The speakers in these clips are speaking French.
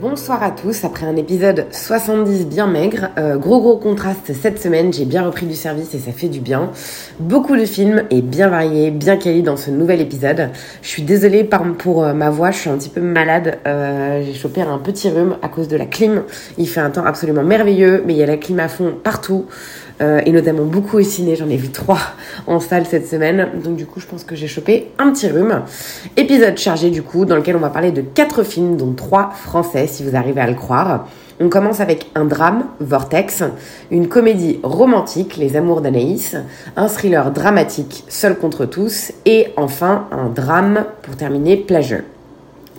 Bonsoir à tous, après un épisode 70 bien maigre, euh, gros gros contraste cette semaine, j'ai bien repris du service et ça fait du bien. Beaucoup de films et bien variés, bien quali dans ce nouvel épisode. Je suis désolée pour euh, ma voix, je suis un petit peu malade, euh, j'ai chopé un petit rhume à cause de la clim. Il fait un temps absolument merveilleux, mais il y a la clim à fond partout. Euh, et notamment beaucoup au ciné, j'en ai vu trois en salle cette semaine, donc du coup je pense que j'ai chopé un petit rhume. Épisode chargé du coup, dans lequel on va parler de quatre films, dont trois français si vous arrivez à le croire. On commence avec un drame, Vortex, une comédie romantique, Les Amours d'Anaïs, un thriller dramatique, Seul contre tous, et enfin un drame pour terminer, Pleasure.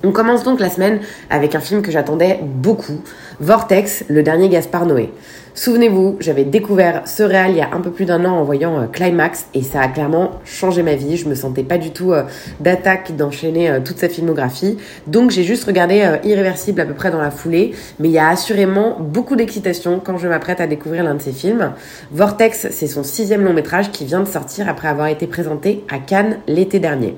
On commence donc la semaine avec un film que j'attendais beaucoup, Vortex, le dernier Gaspard Noé. Souvenez-vous, j'avais découvert ce réal il y a un peu plus d'un an en voyant euh, Climax et ça a clairement changé ma vie. Je me sentais pas du tout euh, d'attaque d'enchaîner euh, toute sa filmographie. Donc j'ai juste regardé Irréversible à peu près dans la foulée, mais il y a assurément beaucoup d'excitation quand je m'apprête à découvrir l'un de ses films. Vortex, c'est son sixième long métrage qui vient de sortir après avoir été présenté à Cannes l'été dernier.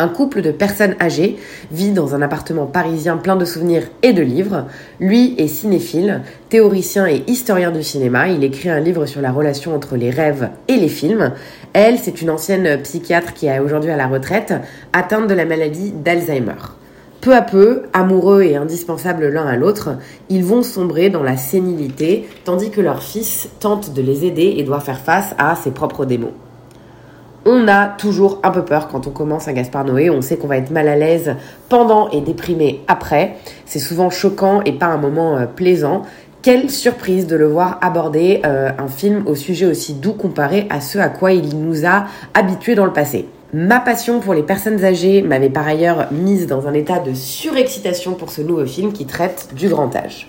Un couple de personnes âgées vit dans un appartement parisien plein de souvenirs et de livres. Lui est cinéphile, théoricien et historien du cinéma. Il écrit un livre sur la relation entre les rêves et les films. Elle, c'est une ancienne psychiatre qui est aujourd'hui à la retraite, atteinte de la maladie d'Alzheimer. Peu à peu, amoureux et indispensables l'un à l'autre, ils vont sombrer dans la sénilité, tandis que leur fils tente de les aider et doit faire face à ses propres démons. On a toujours un peu peur quand on commence un Gaspard Noé, on sait qu'on va être mal à l'aise pendant et déprimé après. C'est souvent choquant et pas un moment euh, plaisant. Quelle surprise de le voir aborder euh, un film au sujet aussi doux comparé à ce à quoi il nous a habitués dans le passé. Ma passion pour les personnes âgées m'avait par ailleurs mise dans un état de surexcitation pour ce nouveau film qui traite du grand âge.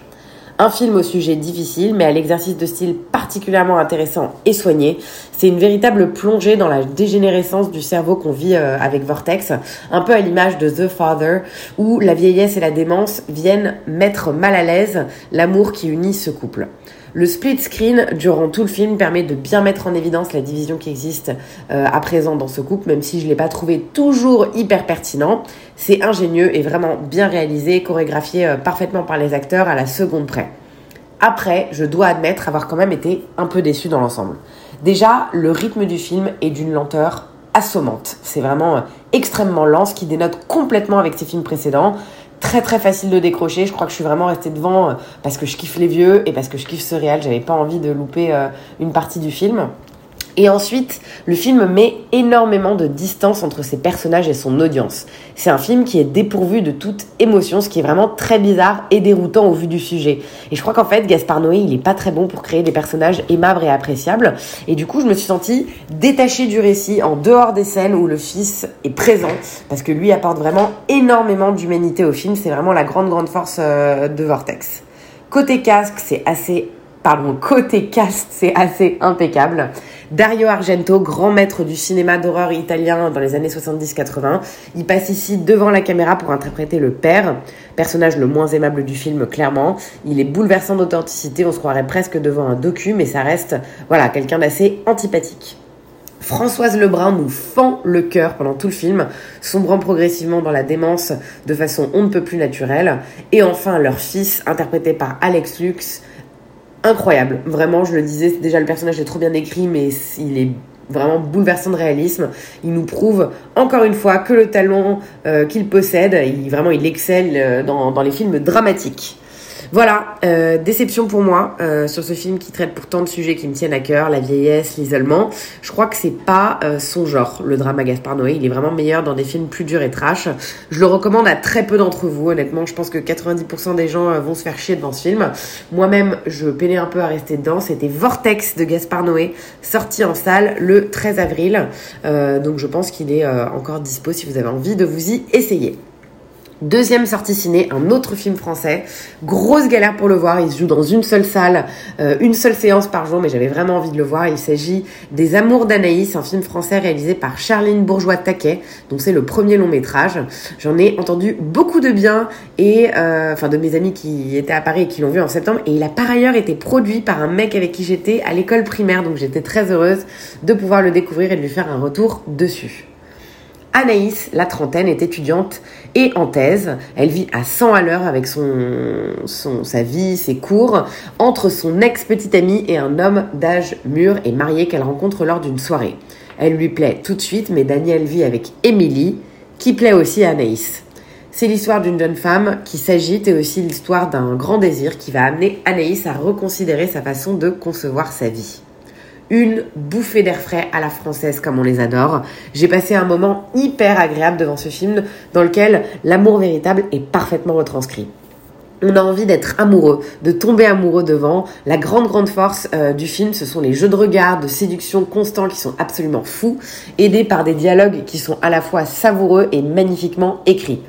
Un film au sujet difficile, mais à l'exercice de style particulièrement intéressant et soigné. C'est une véritable plongée dans la dégénérescence du cerveau qu'on vit euh, avec Vortex, un peu à l'image de The Father, où la vieillesse et la démence viennent mettre mal à l'aise l'amour qui unit ce couple. Le split screen durant tout le film permet de bien mettre en évidence la division qui existe euh, à présent dans ce couple, même si je ne l'ai pas trouvé toujours hyper pertinent. C'est ingénieux et vraiment bien réalisé, chorégraphié euh, parfaitement par les acteurs à la seconde près. Après, je dois admettre avoir quand même été un peu déçu dans l'ensemble. Déjà, le rythme du film est d'une lenteur assommante. C'est vraiment euh, extrêmement lent, ce qui dénote complètement avec ses films précédents. Très très facile de décrocher. Je crois que je suis vraiment restée devant euh, parce que je kiffe les vieux et parce que je kiffe ce réal. J'avais pas envie de louper euh, une partie du film. Et ensuite, le film met énormément de distance entre ses personnages et son audience. C'est un film qui est dépourvu de toute émotion, ce qui est vraiment très bizarre et déroutant au vu du sujet. Et je crois qu'en fait, Gaspard Noé, il est pas très bon pour créer des personnages aimables et appréciables. Et du coup, je me suis sentie détachée du récit, en dehors des scènes où le fils est présent, parce que lui apporte vraiment énormément d'humanité au film. C'est vraiment la grande, grande force euh, de Vortex. Côté casque, c'est assez pardon, côté cast, c'est assez impeccable. Dario Argento, grand maître du cinéma d'horreur italien dans les années 70-80, il passe ici devant la caméra pour interpréter le père, personnage le moins aimable du film clairement. Il est bouleversant d'authenticité, on se croirait presque devant un docu, mais ça reste, voilà, quelqu'un d'assez antipathique. Françoise Lebrun nous fend le cœur pendant tout le film, sombrant progressivement dans la démence de façon on ne peut plus naturelle. Et enfin, leur fils, interprété par Alex Lux, incroyable. Vraiment, je le disais, déjà le personnage est trop bien écrit, mais il est vraiment bouleversant de réalisme. Il nous prouve encore une fois que le talent euh, qu'il possède, il, vraiment il excelle euh, dans, dans les films dramatiques. Voilà, euh, déception pour moi euh, sur ce film qui traite pourtant de sujets qui me tiennent à cœur, la vieillesse, l'isolement. Je crois que c'est pas euh, son genre, le drama Gaspard Noé. Il est vraiment meilleur dans des films plus durs et trash. Je le recommande à très peu d'entre vous, honnêtement. Je pense que 90% des gens vont se faire chier devant ce film. Moi-même, je peinais un peu à rester dedans. C'était Vortex de Gaspard Noé, sorti en salle le 13 avril. Donc je pense qu'il est encore dispo si vous avez envie de vous y essayer. Deuxième sortie ciné, un autre film français. Grosse galère pour le voir. Il se joue dans une seule salle, euh, une seule séance par jour, mais j'avais vraiment envie de le voir. Il s'agit des Amours d'Anaïs, un film français réalisé par Charline Bourgeois-Taquet, dont c'est le premier long métrage. J'en ai entendu beaucoup de bien et euh, enfin de mes amis qui étaient à Paris et qui l'ont vu en septembre. Et il a par ailleurs été produit par un mec avec qui j'étais à l'école primaire, donc j'étais très heureuse de pouvoir le découvrir et de lui faire un retour dessus. Anaïs, la trentaine, est étudiante et en thèse. Elle vit à 100 à l'heure avec son, son, sa vie, ses cours, entre son ex-petite amie et un homme d'âge mûr et marié qu'elle rencontre lors d'une soirée. Elle lui plaît tout de suite, mais Daniel vit avec Émilie, qui plaît aussi à Anaïs. C'est l'histoire d'une jeune femme qui s'agite et aussi l'histoire d'un grand désir qui va amener Anaïs à reconsidérer sa façon de concevoir sa vie une bouffée d'air frais à la française comme on les adore. J'ai passé un moment hyper agréable devant ce film dans lequel l'amour véritable est parfaitement retranscrit. On a envie d'être amoureux, de tomber amoureux devant. La grande grande force euh, du film, ce sont les jeux de regard, de séduction constants qui sont absolument fous, aidés par des dialogues qui sont à la fois savoureux et magnifiquement écrits.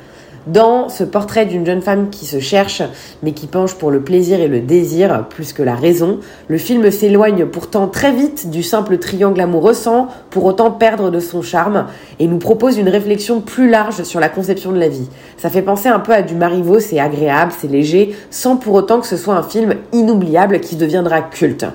Dans ce portrait d'une jeune femme qui se cherche, mais qui penche pour le plaisir et le désir plus que la raison, le film s'éloigne pourtant très vite du simple triangle amoureux sans pour autant perdre de son charme et nous propose une réflexion plus large sur la conception de la vie. Ça fait penser un peu à du Marivaux, c'est agréable, c'est léger, sans pour autant que ce soit un film inoubliable qui deviendra culte.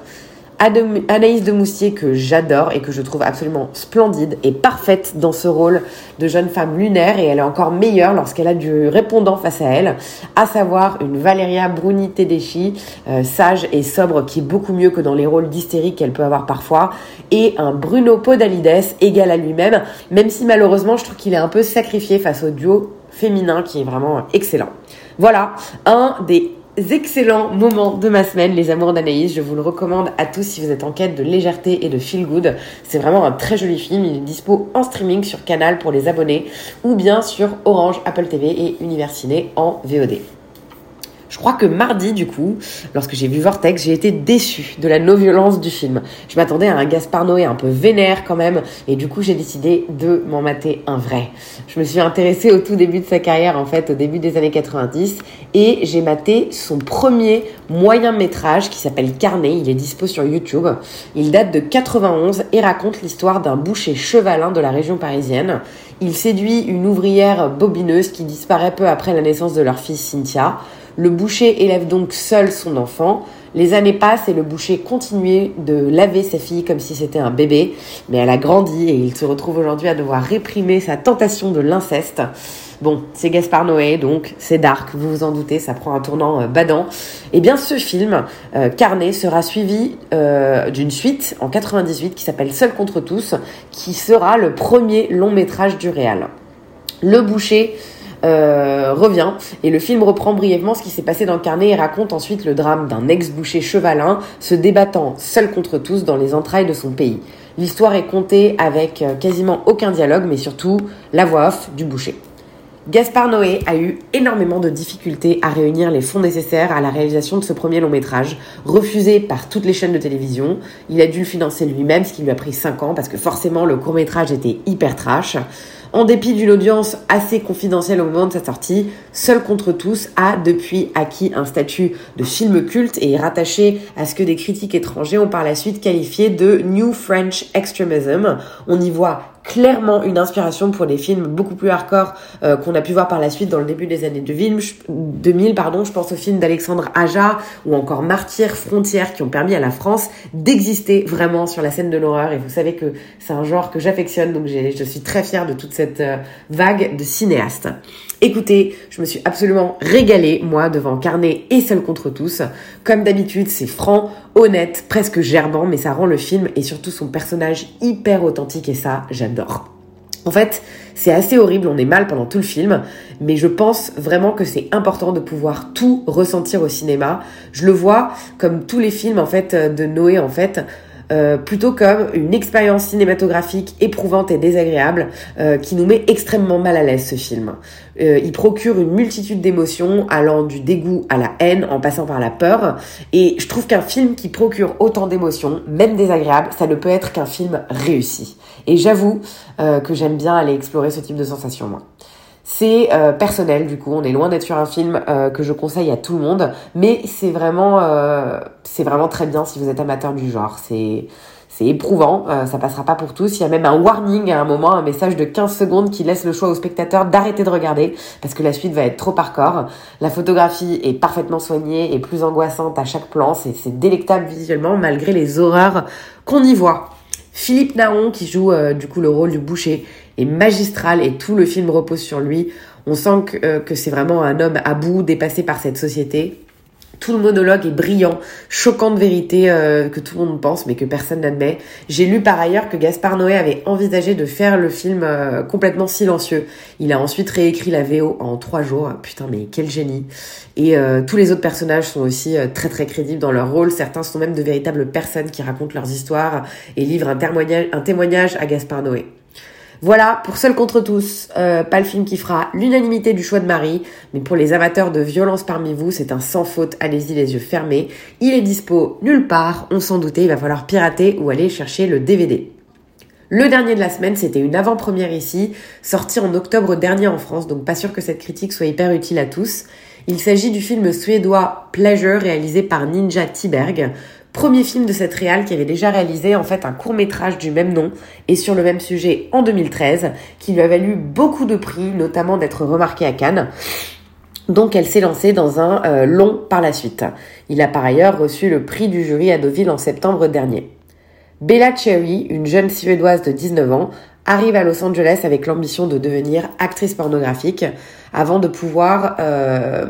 Anaïs de Moustier que j'adore et que je trouve absolument splendide et parfaite dans ce rôle de jeune femme lunaire et elle est encore meilleure lorsqu'elle a du répondant face à elle, à savoir une Valeria Bruni Tedeschi, euh, sage et sobre qui est beaucoup mieux que dans les rôles d'hystérique qu'elle peut avoir parfois, et un Bruno Podalides égal à lui-même, même si malheureusement je trouve qu'il est un peu sacrifié face au duo féminin qui est vraiment excellent. Voilà, un des excellents moments de ma semaine, les amours d'Anaïs. Je vous le recommande à tous si vous êtes en quête de légèreté et de feel good. C'est vraiment un très joli film. Il est dispo en streaming sur Canal pour les abonnés ou bien sur Orange, Apple TV et Univers Ciné en VOD. Je crois que mardi, du coup, lorsque j'ai vu Vortex, j'ai été déçue de la non-violence du film. Je m'attendais à un Gaspard Noé un peu vénère quand même, et du coup, j'ai décidé de m'en mater un vrai. Je me suis intéressée au tout début de sa carrière, en fait, au début des années 90, et j'ai maté son premier moyen métrage qui s'appelle Carnet. Il est dispo sur YouTube. Il date de 91 et raconte l'histoire d'un boucher chevalin de la région parisienne. Il séduit une ouvrière bobineuse qui disparaît peu après la naissance de leur fille Cynthia. Le boucher élève donc seul son enfant. Les années passent et le boucher continue de laver sa fille comme si c'était un bébé, mais elle a grandi et il se retrouve aujourd'hui à devoir réprimer sa tentation de l'inceste. Bon, c'est Gaspard Noé, donc c'est dark, vous vous en doutez, ça prend un tournant euh, badant. Eh bien, ce film, euh, Carnet, sera suivi euh, d'une suite en 98 qui s'appelle Seul contre tous, qui sera le premier long métrage du réal. Le boucher euh, revient et le film reprend brièvement ce qui s'est passé dans le carnet et raconte ensuite le drame d'un ex-boucher chevalin se débattant seul contre tous dans les entrailles de son pays. L'histoire est contée avec euh, quasiment aucun dialogue mais surtout la voix off du boucher. Gaspard Noé a eu énormément de difficultés à réunir les fonds nécessaires à la réalisation de ce premier long métrage, refusé par toutes les chaînes de télévision. Il a dû le financer lui-même, ce qui lui a pris 5 ans, parce que forcément le court métrage était hyper trash. En dépit d'une audience assez confidentielle au moment de sa sortie, Seul contre tous a depuis acquis un statut de film culte et est rattaché à ce que des critiques étrangers ont par la suite qualifié de New French Extremism. On y voit clairement une inspiration pour des films beaucoup plus hardcore euh, qu'on a pu voir par la suite dans le début des années 2000. Pardon, je pense au film d'Alexandre Aja ou encore Martyr, Frontières qui ont permis à la France d'exister vraiment sur la scène de l'horreur. Et vous savez que c'est un genre que j'affectionne, donc je suis très fière de toute cette euh, vague de cinéastes. Écoutez, je me suis absolument régalée, moi, devant Carnet et Seul contre tous. Comme d'habitude, c'est franc, honnête, presque gerbant, mais ça rend le film et surtout son personnage hyper authentique et ça, j'adore. En fait, c'est assez horrible, on est mal pendant tout le film, mais je pense vraiment que c'est important de pouvoir tout ressentir au cinéma. Je le vois comme tous les films en fait de Noé en fait, euh, plutôt comme une expérience cinématographique éprouvante et désagréable euh, qui nous met extrêmement mal à l'aise ce film. Euh, il procure une multitude d'émotions allant du dégoût à la haine en passant par la peur et je trouve qu'un film qui procure autant d'émotions, même désagréables, ça ne peut être qu'un film réussi. Et j'avoue que j'aime bien aller explorer ce type de sensations moi. C'est euh, personnel du coup, on est loin d'être sur un film euh, que je conseille à tout le monde, mais c'est vraiment, euh, c'est vraiment très bien si vous êtes amateur du genre. C'est c'est éprouvant, euh, ça passera pas pour tous. Il y a même un warning à un moment, un message de 15 secondes qui laisse le choix au spectateur d'arrêter de regarder parce que la suite va être trop hardcore. La photographie est parfaitement soignée et plus angoissante à chaque plan. C'est délectable visuellement malgré les horreurs qu'on y voit. Philippe Naon, qui joue euh, du coup le rôle du boucher, est magistral et tout le film repose sur lui. On sent que, euh, que c'est vraiment un homme à bout, dépassé par cette société. Tout le monologue est brillant, choquante vérité euh, que tout le monde pense mais que personne n'admet. J'ai lu par ailleurs que Gaspard Noé avait envisagé de faire le film euh, complètement silencieux. Il a ensuite réécrit la VO en trois jours. Putain mais quel génie. Et euh, tous les autres personnages sont aussi très très crédibles dans leur rôle. Certains sont même de véritables personnes qui racontent leurs histoires et livrent un témoignage à Gaspard Noé. Voilà, pour Seul contre tous, euh, pas le film qui fera l'unanimité du choix de Marie, mais pour les amateurs de violence parmi vous, c'est un sans faute, allez-y les yeux fermés. Il est dispo nulle part, on s'en doutait, il va falloir pirater ou aller chercher le DVD. Le dernier de la semaine, c'était une avant-première ici, sortie en octobre dernier en France, donc pas sûr que cette critique soit hyper utile à tous. Il s'agit du film suédois Pleasure réalisé par Ninja Tiberg, premier film de cette réal qui avait déjà réalisé en fait un court métrage du même nom et sur le même sujet en 2013, qui lui a valu beaucoup de prix, notamment d'être remarqué à Cannes. Donc elle s'est lancée dans un euh, long par la suite. Il a par ailleurs reçu le prix du jury à Deauville en septembre dernier. Bella Cherry, une jeune suédoise de 19 ans, arrive à Los Angeles avec l'ambition de devenir actrice pornographique avant de pouvoir euh,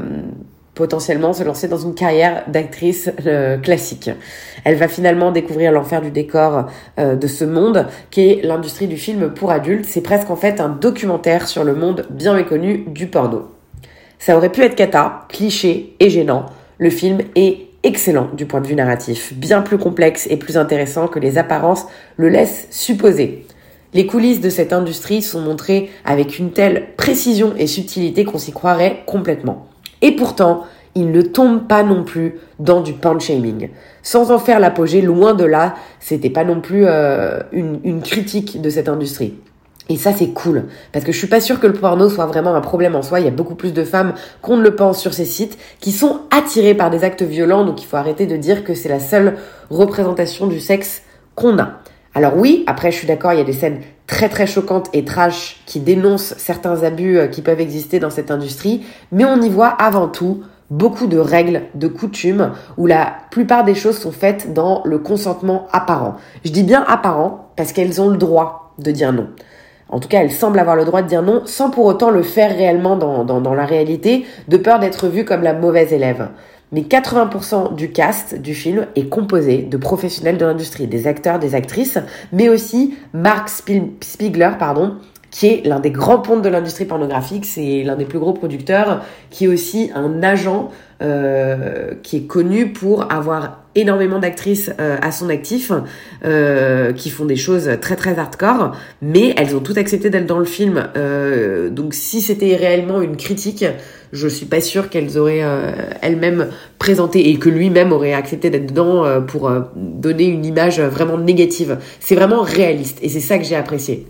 potentiellement se lancer dans une carrière d'actrice euh, classique. Elle va finalement découvrir l'enfer du décor euh, de ce monde qui est l'industrie du film pour adultes. C'est presque en fait un documentaire sur le monde bien méconnu du porno. Ça aurait pu être cata, cliché et gênant. Le film est excellent du point de vue narratif, bien plus complexe et plus intéressant que les apparences le laissent supposer. Les coulisses de cette industrie sont montrées avec une telle précision et subtilité qu'on s'y croirait complètement. Et pourtant, il ne tombe pas non plus dans du pan shaming. Sans en faire l'apogée, loin de là, c'était pas non plus euh, une, critique de cette industrie. Et ça, c'est cool. Parce que je suis pas sûre que le porno soit vraiment un problème en soi. Il y a beaucoup plus de femmes qu'on ne le pense sur ces sites qui sont attirées par des actes violents. Donc il faut arrêter de dire que c'est la seule représentation du sexe qu'on a. Alors oui, après je suis d'accord, il y a des scènes très très choquantes et trash qui dénoncent certains abus euh, qui peuvent exister dans cette industrie. Mais on y voit avant tout beaucoup de règles, de coutumes, où la plupart des choses sont faites dans le consentement apparent. Je dis bien apparent parce qu'elles ont le droit de dire non. En tout cas, elles semblent avoir le droit de dire non sans pour autant le faire réellement dans, dans, dans la réalité, de peur d'être vue comme la mauvaise élève. Mais 80% du cast du film est composé de professionnels de l'industrie, des acteurs, des actrices, mais aussi Mark Spiegler, pardon, qui est l'un des grands pontes de l'industrie pornographique, c'est l'un des plus gros producteurs, qui est aussi un agent euh, qui est connu pour avoir énormément d'actrices euh, à son actif euh, qui font des choses très très hardcore, mais elles ont toutes accepté d'être dans le film. Euh, donc si c'était réellement une critique, je suis pas sûre qu'elles auraient euh, elles-mêmes présenté et que lui-même aurait accepté d'être dedans euh, pour euh, donner une image vraiment négative. C'est vraiment réaliste et c'est ça que j'ai apprécié.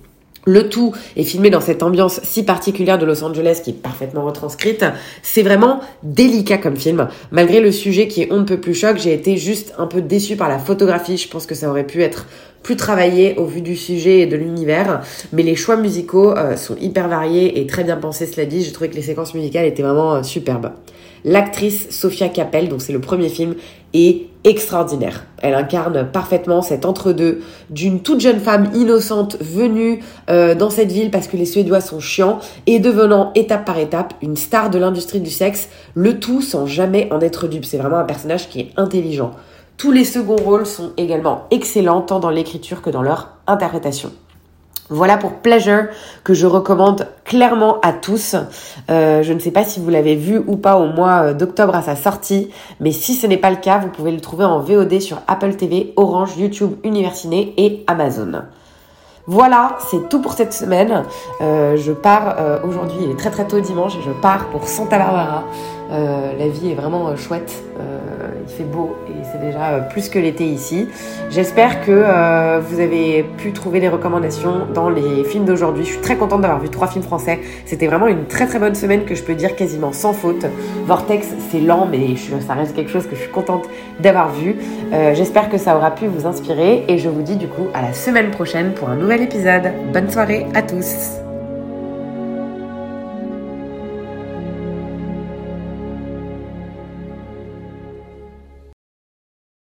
Le tout est filmé dans cette ambiance si particulière de Los Angeles qui est parfaitement retranscrite. C'est vraiment délicat comme film. Malgré le sujet qui est on ne peut plus choc, j'ai été juste un peu déçue par la photographie. Je pense que ça aurait pu être plus travaillé au vu du sujet et de l'univers. Mais les choix musicaux euh, sont hyper variés et très bien pensés, cela dit. J'ai trouvé que les séquences musicales étaient vraiment euh, superbes. L'actrice Sophia Capel, donc c'est le premier film, est extraordinaire. Elle incarne parfaitement cet entre-deux d'une toute jeune femme innocente venue euh, dans cette ville parce que les Suédois sont chiants et devenant étape par étape une star de l'industrie du sexe, le tout sans jamais en être dupe. C'est vraiment un personnage qui est intelligent. Tous les seconds rôles sont également excellents tant dans l'écriture que dans leur interprétation. Voilà pour Pleasure que je recommande clairement à tous. Euh, je ne sais pas si vous l'avez vu ou pas au mois euh, d'octobre à sa sortie, mais si ce n'est pas le cas, vous pouvez le trouver en VOD sur Apple TV, Orange, YouTube, Universiné et Amazon. Voilà, c'est tout pour cette semaine. Euh, je pars aujourd'hui, il est très très tôt dimanche et je pars pour Santa Barbara Euh, la vie est vraiment euh, chouette. Euh, il fait beau et c'est déjà plus que l'été ici. J'espère que vous avez pu trouver les recommandations dans les films d'aujourd'hui. Je suis très contente d'avoir vu trois films français. C'était vraiment une très très bonne semaine que je peux dire quasiment sans faute. Vortex, c'est lent, mais ça reste quelque chose que je suis contente d'avoir vu. J'espère que ça aura pu vous inspirer et je vous dis du coup à la semaine prochaine pour un nouvel épisode. Bonne soirée à tous.